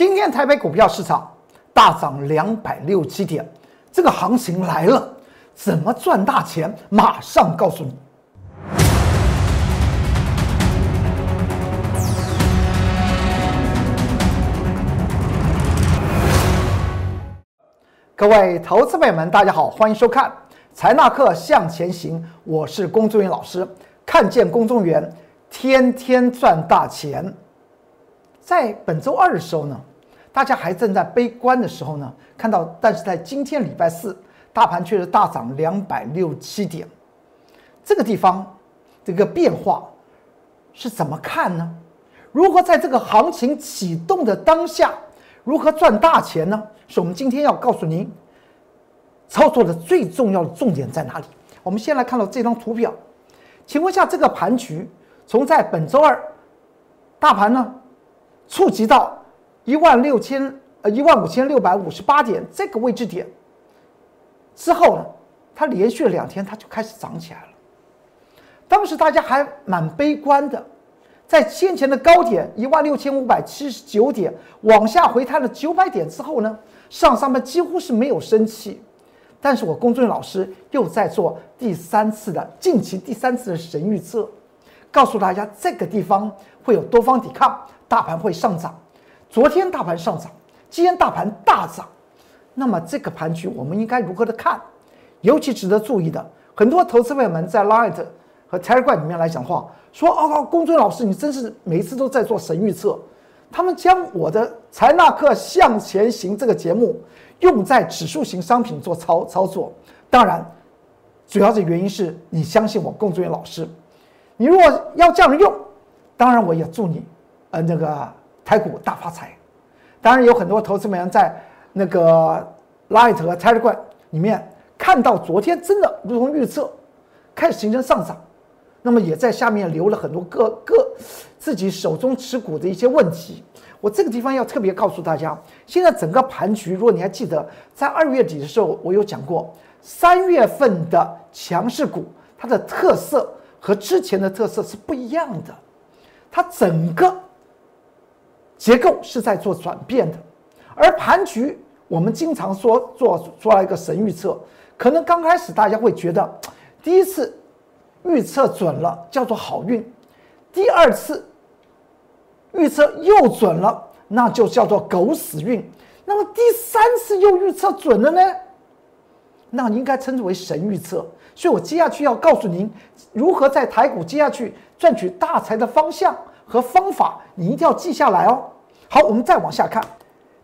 今天台北股票市场大涨两百六七点，这个行情来了，怎么赚大钱？马上告诉你。各位投资朋友们，大家好，欢迎收看《财纳克向前行》，我是龚宗元老师。看见龚宗元，天天赚大钱。在本周二的时候呢？大家还正在悲观的时候呢，看到，但是在今天礼拜四，大盘却是大涨两百六七点，这个地方这个变化是怎么看呢？如何在这个行情启动的当下，如何赚大钱呢？是我们今天要告诉您，操作的最重要的重点在哪里？我们先来看到这张图表，请问一下，这个盘局从在本周二，大盘呢触及到。一万六千呃一万五千六百五十八点这个位置点之后呢，它连续了两天，它就开始涨起来了。当时大家还蛮悲观的，在先前的高点一万六千五百七十九点往下回探了九百点之后呢，上上面几乎是没有生气。但是我龚俊老师又在做第三次的近期第三次的神预测，告诉大家这个地方会有多方抵抗，大盘会上涨。昨天大盘上涨，今天大盘大涨，那么这个盘局我们应该如何的看？尤其值得注意的，很多投资朋友们在 Light 和 Telegram 里面来讲话，说：“哦，公孙老师，你真是每次都在做神预测。”他们将我的财纳克向前行这个节目用在指数型商品做操操作，当然，主要的原因是你相信我，龚志远老师。你如果要这样用，当然我也祝你，呃，那个。台股大发财，当然有很多投资人在那个 Light 和 Telegram 里面看到昨天真的如同预测，开始形成上涨，那么也在下面留了很多个个自己手中持股的一些问题。我这个地方要特别告诉大家，现在整个盘局，如果你还记得，在二月底的时候，我有讲过，三月份的强势股它的特色和之前的特色是不一样的，它整个。结构是在做转变的，而盘局我们经常说做做了一个神预测，可能刚开始大家会觉得第一次预测准了叫做好运，第二次预测又准了那就叫做狗屎运，那么第三次又预测准了呢，那应该称之为神预测。所以我接下去要告诉您如何在台股接下去赚取大财的方向。和方法，你一定要记下来哦。好，我们再往下看，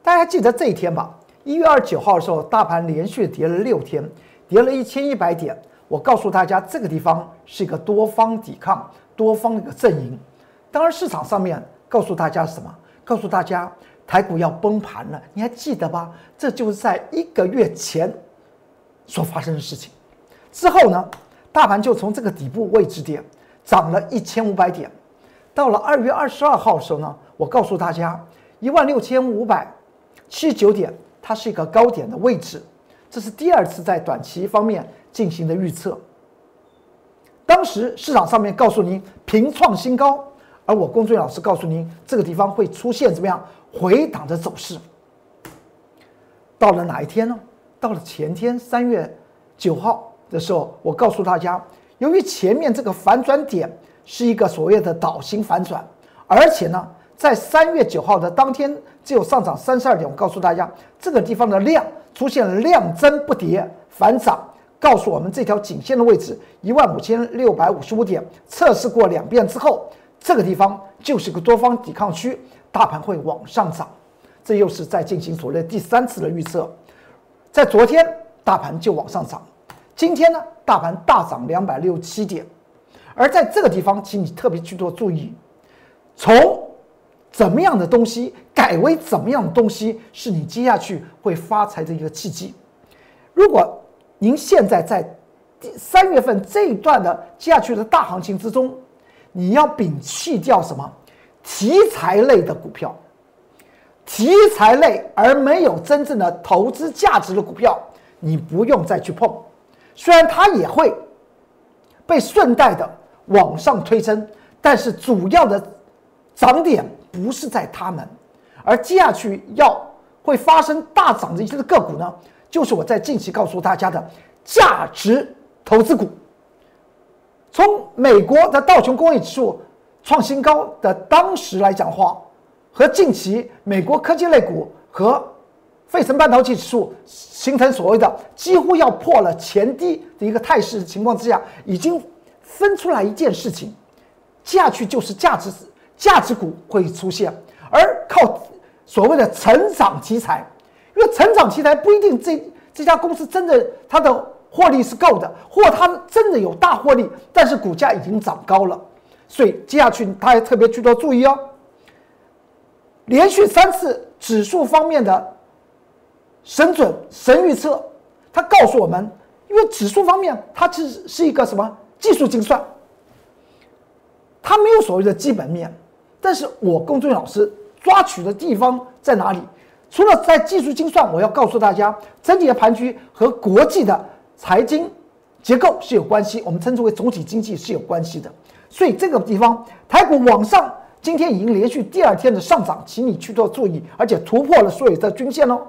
大家记得这一天吧？一月二十九号的时候，大盘连续跌了六天，跌了一千一百点。我告诉大家，这个地方是一个多方抵抗、多方的一个阵营。当然，市场上面告诉大家什么？告诉大家台股要崩盘了。你还记得吧？这就是在一个月前所发生的事情。之后呢，大盘就从这个底部位置点涨了一千五百点。到了二月二十二号的时候呢，我告诉大家，一万六千五百七十九点，它是一个高点的位置。这是第二次在短期方面进行的预测。当时市场上面告诉您平创新高，而我龚俊老师告诉您这个地方会出现怎么样回档的走势。到了哪一天呢？到了前天三月九号的时候，我告诉大家，由于前面这个反转点。是一个所谓的倒型反转，而且呢，在三月九号的当天只有上涨三十二点。我告诉大家，这个地方的量出现了量增不跌反涨，告诉我们这条颈线的位置一万五千六百五十五点，测试过两遍之后，这个地方就是个多方抵抗区，大盘会往上涨。这又是在进行所谓第三次的预测。在昨天，大盘就往上涨，今天呢，大盘大涨两百六七点。而在这个地方，请你特别去做注意，从怎么样的东西改为怎么样的东西，是你接下去会发财的一个契机。如果您现在在第三月份这一段的接下去的大行情之中，你要摒弃掉什么题材类的股票，题材类而没有真正的投资价值的股票，你不用再去碰，虽然它也会被顺带的。往上推升，但是主要的涨点不是在他们，而接下去要会发生大涨的一些个股呢，就是我在近期告诉大家的价值投资股。从美国的道琼工业指数创新高的当时来讲话，和近期美国科技类股和费城半导体指数形成所谓的几乎要破了前低的一个态势情况之下，已经分出来一件事情，接下去就是价值价值股会出现，而靠所谓的成长题材，因为成长题材不一定这这家公司真的它的。获利是够的，或它真的有大获利，但是股价已经涨高了，所以接下去大家特别去多注意哦。连续三次指数方面的神准神预测，它告诉我们，因为指数方面它其实是一个什么技术精算，它没有所谓的基本面，但是我龚俊老师抓取的地方在哪里？除了在技术精算，我要告诉大家，整体的盘局和国际的。财经结构是有关系，我们称之为总体经济是有关系的，所以这个地方台股往上，今天已经连续第二天的上涨，请你去做注意，而且突破了所有的均线哦。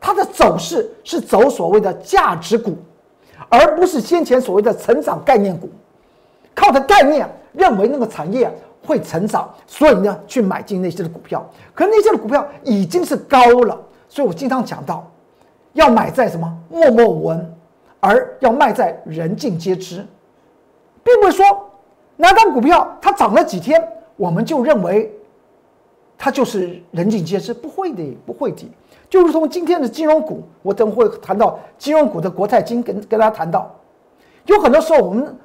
它的走势是走所谓的价值股，而不是先前所谓的成长概念股，靠的概念认为那个产业会成长，所以呢去买进那些的股票，可那些的股票已经是高了，所以我经常讲到，要买在什么默默无闻。而要卖在人尽皆知，并不是说哪张股票它涨了几天，我们就认为它就是人尽皆知，不会的，不会的。就如同今天的金融股，我等会谈到金融股的国泰金，跟跟大家谈到，有很多时候我们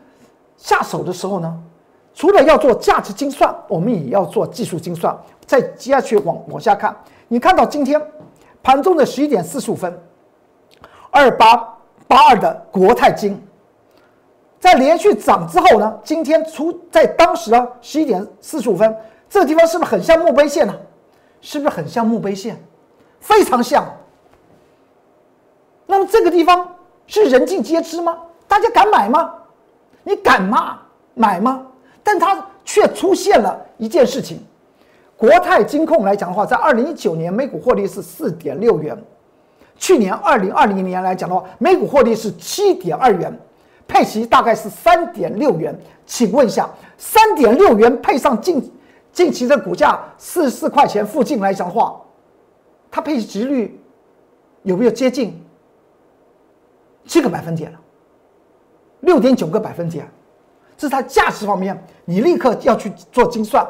下手的时候呢，除了要做价值精算，我们也要做技术精算。再接下去往往下看，你看到今天盘中的十一点四十五分，二八。八二的国泰金，在连续涨之后呢，今天出在当时啊十一点四十五分，这个地方是不是很像墓碑线呢？是不是很像墓碑线？非常像。那么这个地方是人尽皆知吗？大家敢买吗？你敢吗？买吗？但它却出现了一件事情，国泰金控来讲的话，在二零一九年每股获利是四点六元。去年二零二零年来讲的话，每股获利是七点二元，配息大概是三点六元。请问一下，三点六元配上近近期的股价四十四块钱附近来讲的话，它配息率有没有接近七个百分点了？六点九个百分点，这是它价值方面，你立刻要去做精算。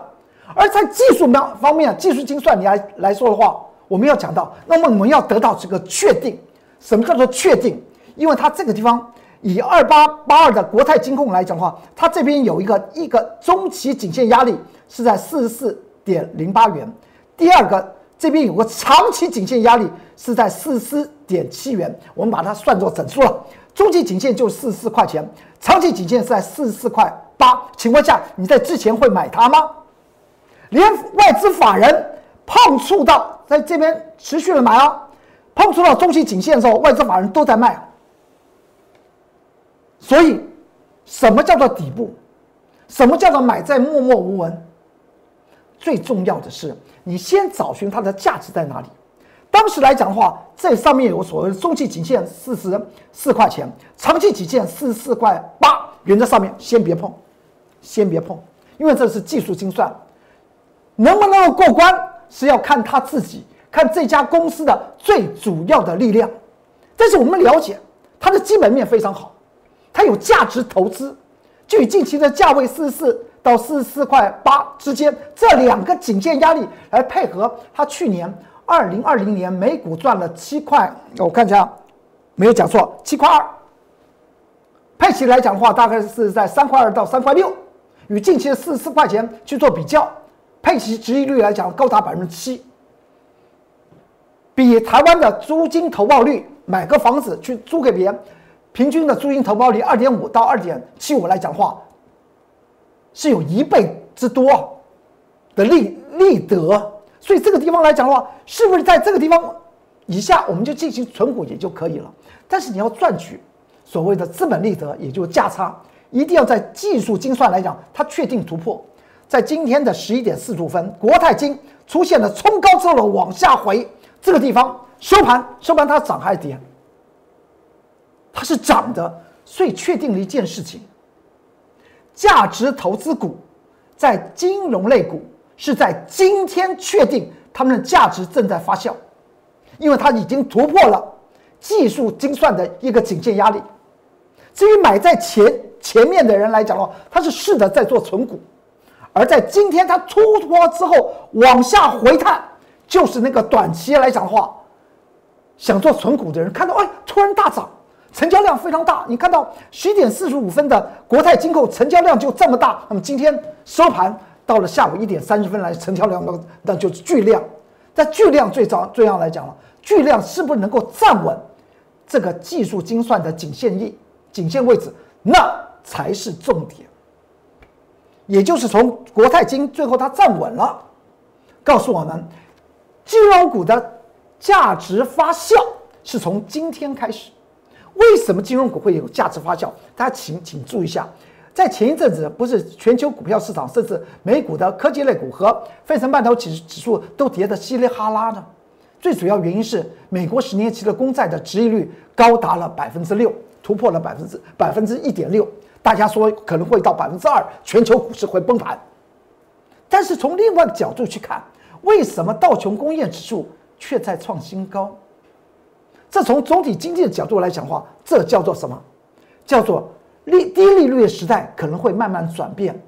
而在技术方方面，技术精算你来来说的话。我们要讲到，那么我们要得到这个确定，什么叫做确定？因为它这个地方以二八八二的国泰金控来讲的话，它这边有一个一个中期颈线压力是在四十四点零八元，第二个这边有个长期颈线压力是在四十四点七元，我们把它算作整数了。中期颈线就四十四块钱，长期颈线是在四十四块八。情况下，你在之前会买它吗？连外资法人碰触到。在这边持续的买啊，碰触到中期颈线的时候，外资法人都在卖。所以，什么叫做底部？什么叫做买在默默无闻？最重要的是，你先找寻它的价值在哪里。当时来讲的话，这上面有所谓的中期颈线四十四块钱，长期颈线四十四块八，原则上面先别碰，先别碰，因为这是技术精算，能不能够过关？是要看他自己，看这家公司的最主要的力量。但是我们了解，它的基本面非常好，它有价值投资。就以近期的价位四十四到四十四块八之间这两个颈线压力来配合，它去年二零二零年每股赚了七块，我看一下，没有讲错，七块二。配齐来讲的话，大概是在三块二到三块六，与近期的四十四块钱去做比较。配息值益率来讲高达百分之七，比台湾的租金投报率买个房子去租给别人，平均的租金投报率二点五到二点七五来讲话，是有一倍之多的利利得。所以这个地方来讲的话，是不是在这个地方以下我们就进行存股也就可以了？但是你要赚取所谓的资本利得，也就价差，一定要在技术精算来讲，它确定突破。在今天的十一点四十五分，国泰金出现了冲高之后的往下回，这个地方收盘收盘它涨还是跌？它是涨的，所以确定了一件事情：价值投资股在金融类股是在今天确定它们的价值正在发酵，因为它已经突破了技术精算的一个颈线压力。至于买在前前面的人来讲的话，他是试着在做存股。而在今天它突破之后往下回探，就是那个短期来讲的话，想做存股的人看到，哎，突然大涨，成交量非常大。你看到十一点四十五分的国泰金控成交量就这么大，那么今天收盘到了下午一点三十分来，成交量那那就是巨量。在巨量最早最样来讲了，巨量是不是能够站稳这个技术精算的颈线位颈线位置，那才是重点。也就是从国泰金最后它站稳了，告诉我们，金融股的价值发酵是从今天开始。为什么金融股会有价值发酵？大家请请注意一下，在前一阵子，不是全球股票市场，甚至美股的科技类股和费城半导体指数都跌得稀里哗啦的。最主要原因是美国十年期的公债的殖利率高达了百分之六，突破了百分之百分之一点六。大家说可能会到百分之二，全球股市会崩盘。但是从另外的角度去看，为什么道琼工业指数却在创新高？这从总体经济的角度来讲的话，这叫做什么？叫做利低利率的时代可能会慢慢转变，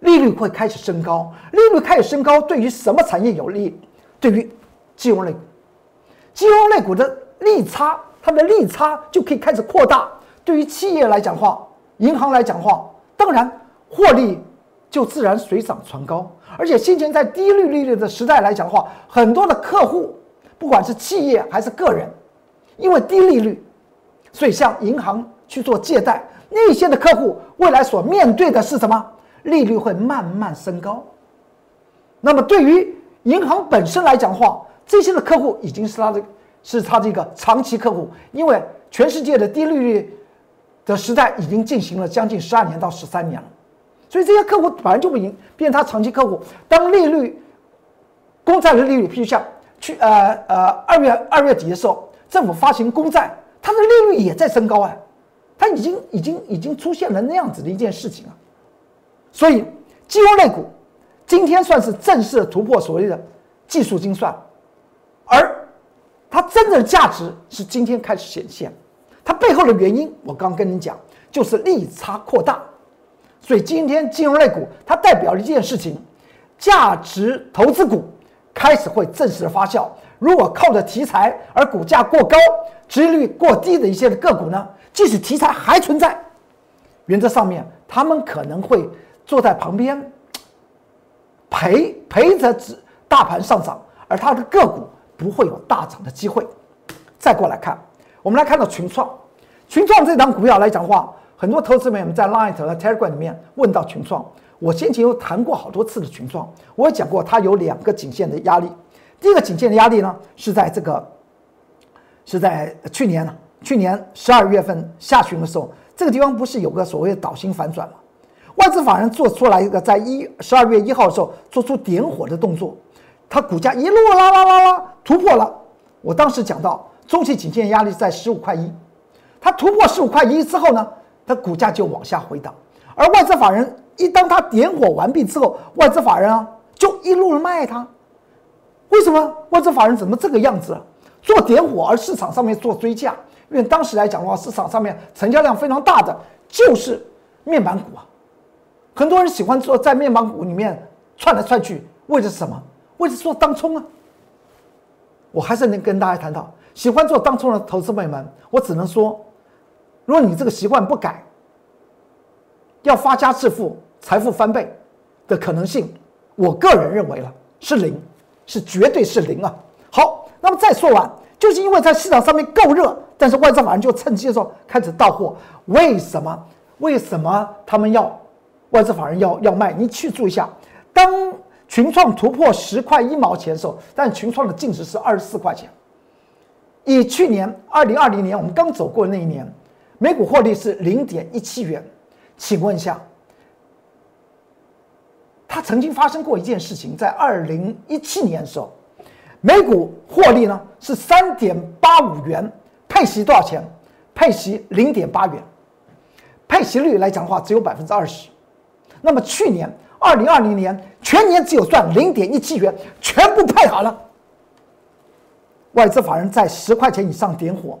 利率会开始升高。利率开始升高，对于什么产业有利？对于金融类，金融类股的利差，它的利差就可以开始扩大。对于企业来讲话，银行来讲话，当然获利就自然水涨船高。而且先前在低利率的时代来讲的话，很多的客户，不管是企业还是个人，因为低利率，所以向银行去做借贷，那些的客户未来所面对的是什么？利率会慢慢升高。那么对于银行本身来讲的话，这些的客户已经是他的，是他这个长期客户，因为全世界的低利率。的时代已经进行了将近十二年到十三年了，所以这些客户本来就不赢，变成他长期客户。当利率、公债的利率，譬如像去呃呃二月二月底的时候，政府发行公债，它的利率也在升高啊，它已经已经已经出现了那样子的一件事情啊。所以金融类股今天算是正式突破所谓的技术精算，而它真正的价值是今天开始显现。它背后的原因，我刚跟你讲，就是利差扩大。所以今天金融类股它代表了一件事情：价值投资股开始会正式的发酵。如果靠着题材而股价过高、值率过低的一些个股呢，即使题材还存在，原则上面他们可能会坐在旁边陪陪着指大盘上涨，而它的个股不会有大涨的机会。再过来看。我们来看到群创，群创这档股票来讲的话，很多投资朋友们在 Line 和 Telegram 里面问到群创，我先前有谈过好多次的群创，我也讲过它有两个颈线的压力，第一个颈线的压力呢是在这个，是在去年呢，去年十二月份下旬的时候，这个地方不是有个所谓的导星反转吗？外资法人做出来一个在一十二月一号的时候做出点火的动作，它股价一路拉拉拉拉突破了，我当时讲到。中期颈线压力在十五块一，它突破十五块一之后呢，它股价就往下回档。而外资法人一当它点火完毕之后，外资法人啊就一路卖它。为什么外资法人怎么这个样子？做点火而市场上面做追价？因为当时来讲的话，市场上面成交量非常大的就是面板股啊，很多人喜欢做在面板股里面窜来窜去，为的是什么？为的是做当冲啊。我还是能跟大家谈到。喜欢做当冲的投资朋友们，我只能说，如果你这个习惯不改，要发家致富、财富翻倍的可能性，我个人认为了是零，是绝对是零啊！好，那么再说完，就是因为在市场上面够热，但是外资法人就趁机的时候开始到货。为什么？为什么他们要外资法人要要卖？你去注意一下，当群创突破十块一毛钱的时候，但群创的净值是二十四块钱。以去年二零二零年我们刚走过的那一年，每股获利是零点一七元，请问一下，它曾经发生过一件事情，在二零一七年的时候，每股获利呢是三点八五元，配息多少钱？配息零点八元，配息率来讲的话只有百分之二十。那么去年二零二零年全年只有赚零点一七元，全部配好了。外资法人在十块钱以上点火，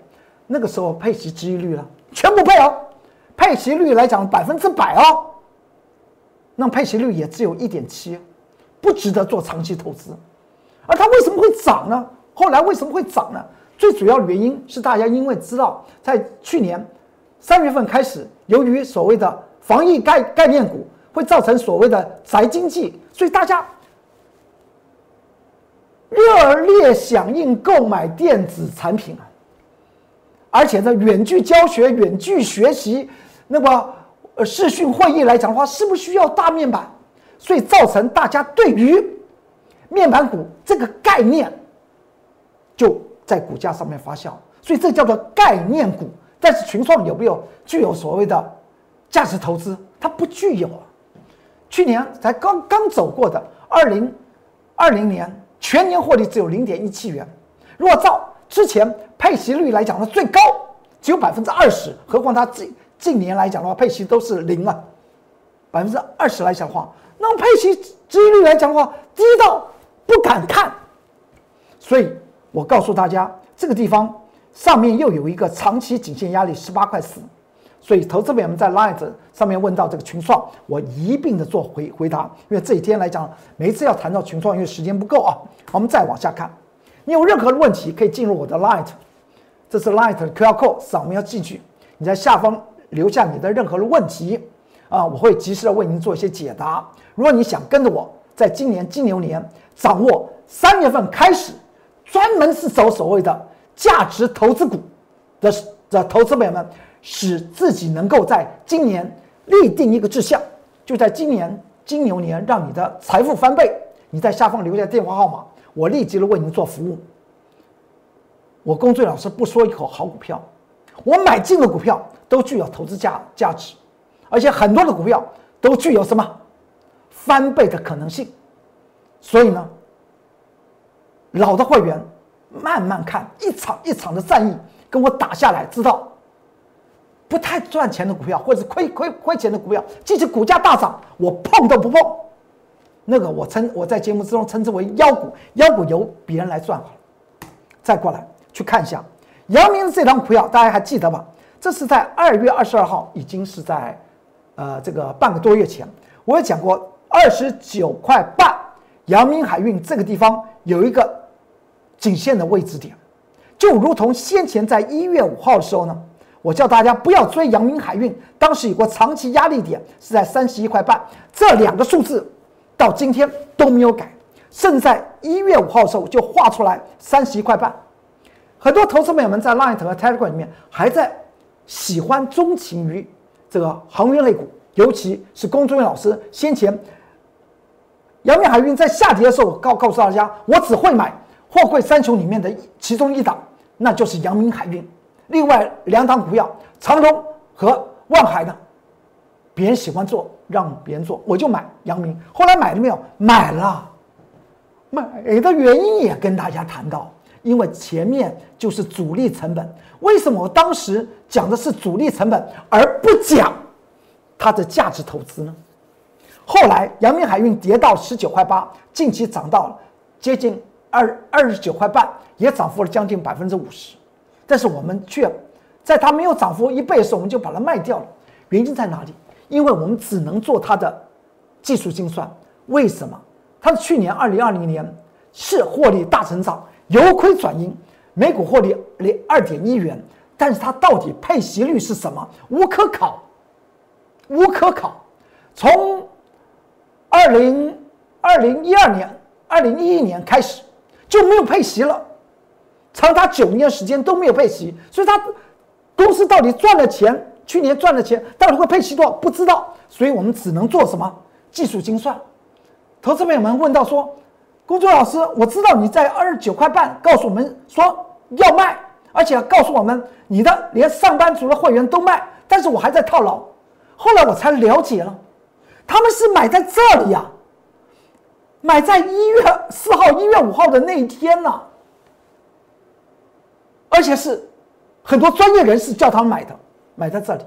那个时候配息收益率了，全部配哦，配息率来讲百分之百哦。那配息率也只有一点七，不值得做长期投资。而它为什么会涨呢？后来为什么会涨呢？最主要的原因是大家因为知道，在去年三月份开始，由于所谓的防疫概概念股会造成所谓的宅经济，所以大家热烈响应购买电子产品啊。而且呢，远距教学、远距学习，那么呃视讯会议来讲的话，是不是需要大面板？所以造成大家对于面板股这个概念就。在股价上面发酵，所以这叫做概念股。但是群创有没有具有所谓的价值投资？它不具有啊。去年才刚刚走过的二零二零年全年获利只有零点一七元。如果照之前配息率来讲的最高只有百分之二十，何况它这近年来讲的话，配息都是零啊，百分之二十来讲的话，那么配息收益率来讲的话，低到不敢看，所以。我告诉大家，这个地方上面又有一个长期颈线压力十八块四，所以投资朋友们在 Light 上面问到这个群创，我一并的做回回答。因为这几天来讲，每一次要谈到群创，因为时间不够啊。我们再往下看，你有任何的问题可以进入我的 Light，这是 Light QR code 扫描进去，你在下方留下你的任何的问题啊，我会及时的为您做一些解答。如果你想跟着我在今年金牛年掌握三月份开始。专门是走所谓的价值投资股的的投资朋友们，使自己能够在今年立定一个志向，就在今年金牛年让你的财富翻倍。你在下方留下电话号码，我立即的为您做服务。我龚俊老师不说一口好股票，我买进的股票都具有投资价价值，而且很多的股票都具有什么翻倍的可能性，所以呢。老的会员慢慢看，一场一场的战役跟我打下来，知道不太赚钱的股票，或者是亏亏亏钱的股票，即使股价大涨，我碰都不碰。那个我称我在节目之中称之为妖股，妖股由别人来赚好了。再过来去看一下阳明的这张股票，大家还记得吧？这是在二月二十二号，已经是在呃这个半个多月前，我也讲过二十九块半，阳明海运这个地方有一个。颈线的位置点，就如同先前在一月五号的时候呢，我叫大家不要追阳明海运，当时有个长期压力点是在三十一块半，这两个数字到今天都没有改，甚至在一月五号的时候就画出来三十一块半。很多投资朋友们在 Line 和 Telegram 里面还在喜欢钟情于这个航运类股，尤其是龚忠元老师先前阳明海运在下跌的时候告告诉大家，我只会买。货柜三雄里面的其中一档，那就是阳明海运。另外两档股票，长隆和万海呢，别人喜欢做，让别人做，我就买阳明。后来买了没有？买了。买的原因也跟大家谈到，因为前面就是主力成本。为什么我当时讲的是主力成本，而不讲它的价值投资呢？后来阳明海运跌到十九块八，近期涨到了接近。二二十九块半也涨幅了将近百分之五十，但是我们却在它没有涨幅一倍的时候，我们就把它卖掉了。原因在哪里？因为我们只能做它的技术精算。为什么？它的去年二零二零年是获利大成长，由亏转盈，每股获利零二点一元，但是它到底配息率是什么？无可考，无可考。从二零二零一二年、二零一一年开始。就没有配息了，长达九年时间都没有配息，所以他公司到底赚了钱，去年赚了钱，到底会配息多少不知道，所以我们只能做什么技术精算。投资朋友们问到说，工作老师，我知道你在二十九块半告诉我们说要卖，而且告诉我们你的连上班族的会员都卖，但是我还在套牢。后来我才了解了，他们是买在这里呀，买在一月四号、一月五号的那一天呢，而且是很多专业人士叫他们买的，买在这里，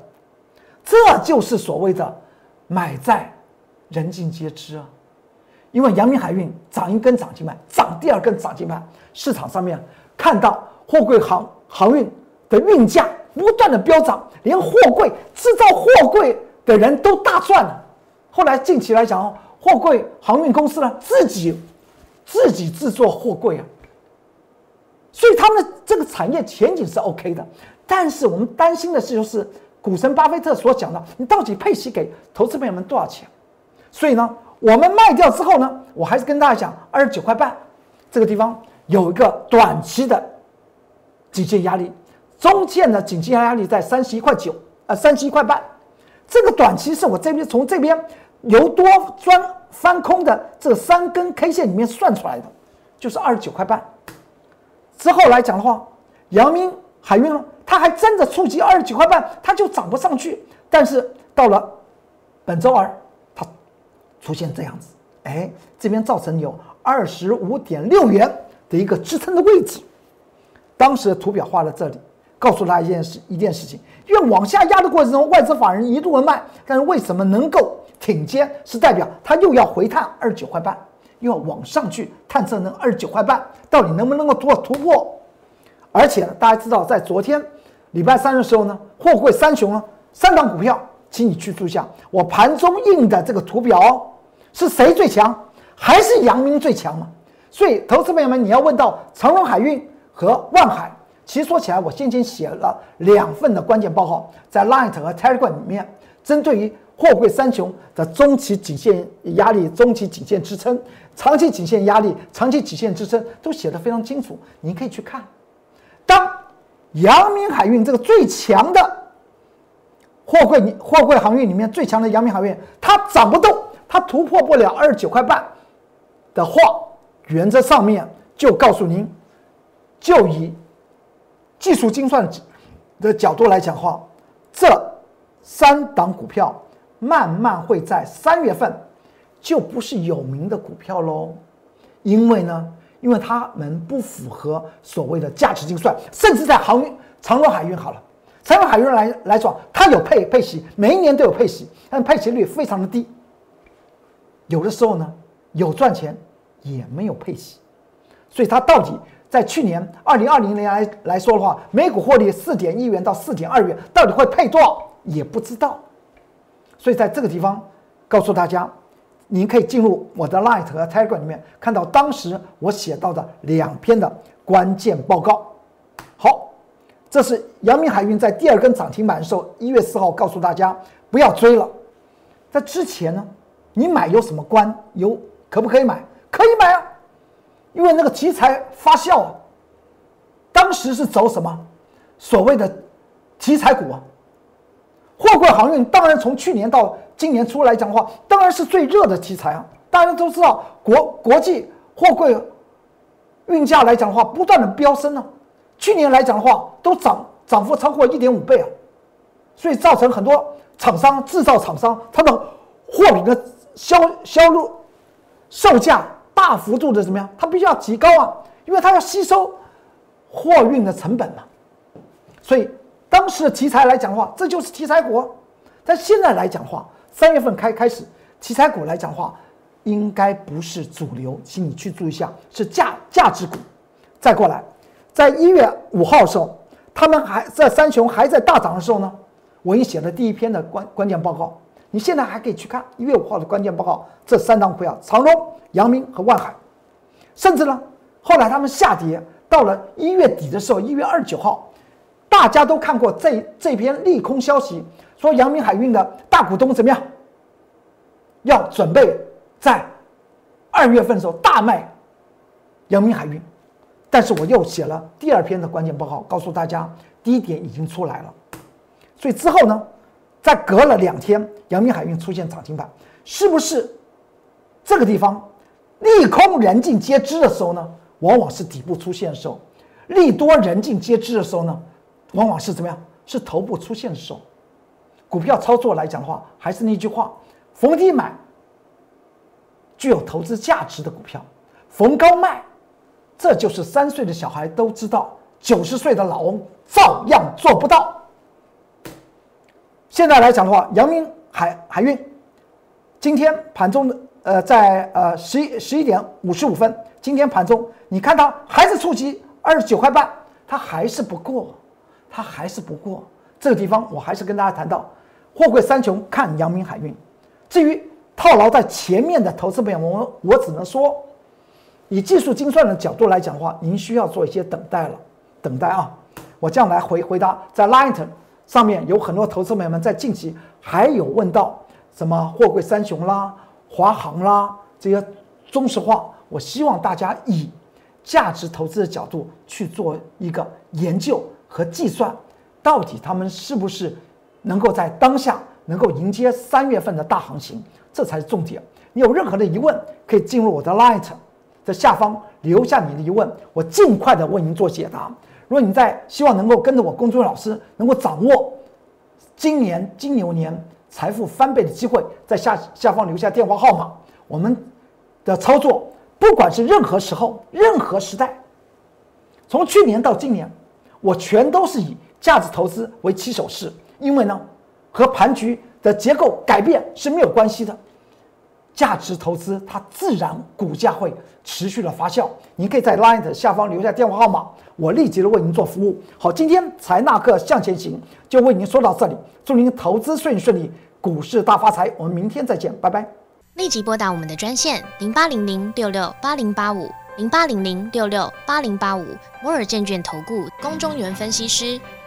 这就是所谓的买在人尽皆知啊。因为阳明海运涨一根涨停板，涨第二根涨停板，市场上面看到货柜航航运的运价不断的飙涨，连货柜制造货柜的人都大赚了。后来近期来讲，货柜航运公司呢自己自己制作货柜啊，所以他们的这个产业前景是 OK 的。但是我们担心的是，就是股神巴菲特所讲的，你到底配息给投资朋友们多少钱？所以呢？我们卖掉之后呢，我还是跟大家讲，二十九块半这个地方有一个短期的颈线压力，中线的颈线压力在三十一块九，呃，三十一块半。这个短期是我这边从这边由多专翻空的这三根 K 线里面算出来的，就是二十九块半。之后来讲的话，阳明海运呢，它还真的触及二十九块半，它就涨不上去。但是到了本周二。出现这样子，哎，这边造成有二十五点六元的一个支撑的位置。当时的图表画在这里，告诉大家一件事一件事情：因为往下压的过程中，外资法人一度的卖，但是为什么能够挺肩？是代表它又要回探二十九块半，又要往上去探测那二十九块半，到底能不能够做突破？而且大家知道，在昨天礼拜三的时候呢，货柜三雄啊，三档股票，请你去注意下我盘中印的这个图表哦。是谁最强，还是阳明最强吗？所以，投资朋友们，你要问到长荣海运和万海，其实说起来，我先前写了两份的关键报告，在 Light 和 Telegram 里面，针对于货柜三雄的中期颈线压力、中期颈线支撑、长期颈线压力、长期颈线支撑，都写得非常清楚，您可以去看。当阳明海运这个最强的货柜货柜航运里面最强的阳明海运，它涨不动。它突破不了二十九块半的话，原则上面就告诉您，就以技术精算的角度来讲话，这三档股票慢慢会在三月份就不是有名的股票喽，因为呢，因为它们不符合所谓的价值精算，甚至在航运长荣海运好了，长荣海运来来说，它有配配息，每一年都有配息，但配息率非常的低。有的时候呢，有赚钱，也没有配息，所以它到底在去年二零二零年来来说的话，每股获利四点一元到四点二元，到底会配多少也不知道。所以在这个地方告诉大家，您可以进入我的 Light 和 Telegram 里面，看到当时我写到的两篇的关键报告。好，这是阳明海运在第二根涨停板的时候，一月四号告诉大家不要追了。在之前呢？你买有什么关？有可不可以买？可以买啊，因为那个题材发酵啊。当时是走什么？所谓的题材股啊。货柜航运当然从去年到今年初来讲的话，当然是最热的题材啊。大家都知道，国国际货柜运价来讲的话，不断的飙升呢。去年来讲的话，都涨涨幅超过一点五倍啊。所以造成很多厂商、制造厂商他的货品的。销销路售价大幅度的怎么样？它必须要提高啊，因为它要吸收货运的成本嘛。所以当时的题材来讲的话，这就是题材股。但现在来讲的话，三月份开开始，题材股来讲的话，应该不是主流，请你去注意一下，是价价值股。再过来，在一月五号的时候，他们还在三雄还在大涨的时候呢，我已经写了第一篇的关关键报告。你现在还可以去看一月五号的关键报告，这三张股票：长荣、阳明和万海。甚至呢，后来他们下跌到了一月底的时候，一月二十九号，大家都看过这这篇利空消息，说阳明海运的大股东怎么样？要准备在二月份的时候大卖阳明海运。但是我又写了第二篇的关键报告，告诉大家低点已经出来了。所以之后呢？在隔了两天，阳明海运出现涨停板，是不是这个地方利空人尽皆知的时候呢？往往是底部出现的时候，利多人尽皆知的时候呢？往往是怎么样？是头部出现的时候。股票操作来讲的话，还是那句话，逢低买，具有投资价值的股票，逢高卖，这就是三岁的小孩都知道，九十岁的老翁照样做不到。现在来讲的话，阳明海海运今天盘中的呃，在呃十一十一点五十五分，今天盘中你看它还是触及二十九块半，它还是不过，它还是不过这个地方，我还是跟大家谈到，货柜三雄看阳明海运，至于套牢在前面的投资朋友，我我只能说，以技术精算的角度来讲的话，您需要做一些等待了，等待啊，我这样来回回答，在 Line 上面有很多投资朋友们在近期还有问到什么货柜三雄啦、华航啦这些中石化，我希望大家以价值投资的角度去做一个研究和计算，到底他们是不是能够在当下能够迎接三月份的大行情，这才是重点。你有任何的疑问，可以进入我的 Light，在下方留下你的疑问，我尽快的为您做解答。如果你在希望能够跟着我公众老师，能够掌握今年金牛年财富翻倍的机会，在下下方留下电话号码。我们的操作，不管是任何时候、任何时代，从去年到今年，我全都是以价值投资为起手式，因为呢，和盘局的结构改变是没有关系的。价值投资，它自然股价会持续的发酵。您可以在 Line 的下方留下电话号码，我立即的为您做服务。好，今天财纳克向前行就为您说到这里，祝您投资顺顺利，股市大发财。我们明天再见，拜拜。立即拨打我们的专线零八零零六六八零八五零八零零六六八零八五摩尔证券投顾龚中原分析师。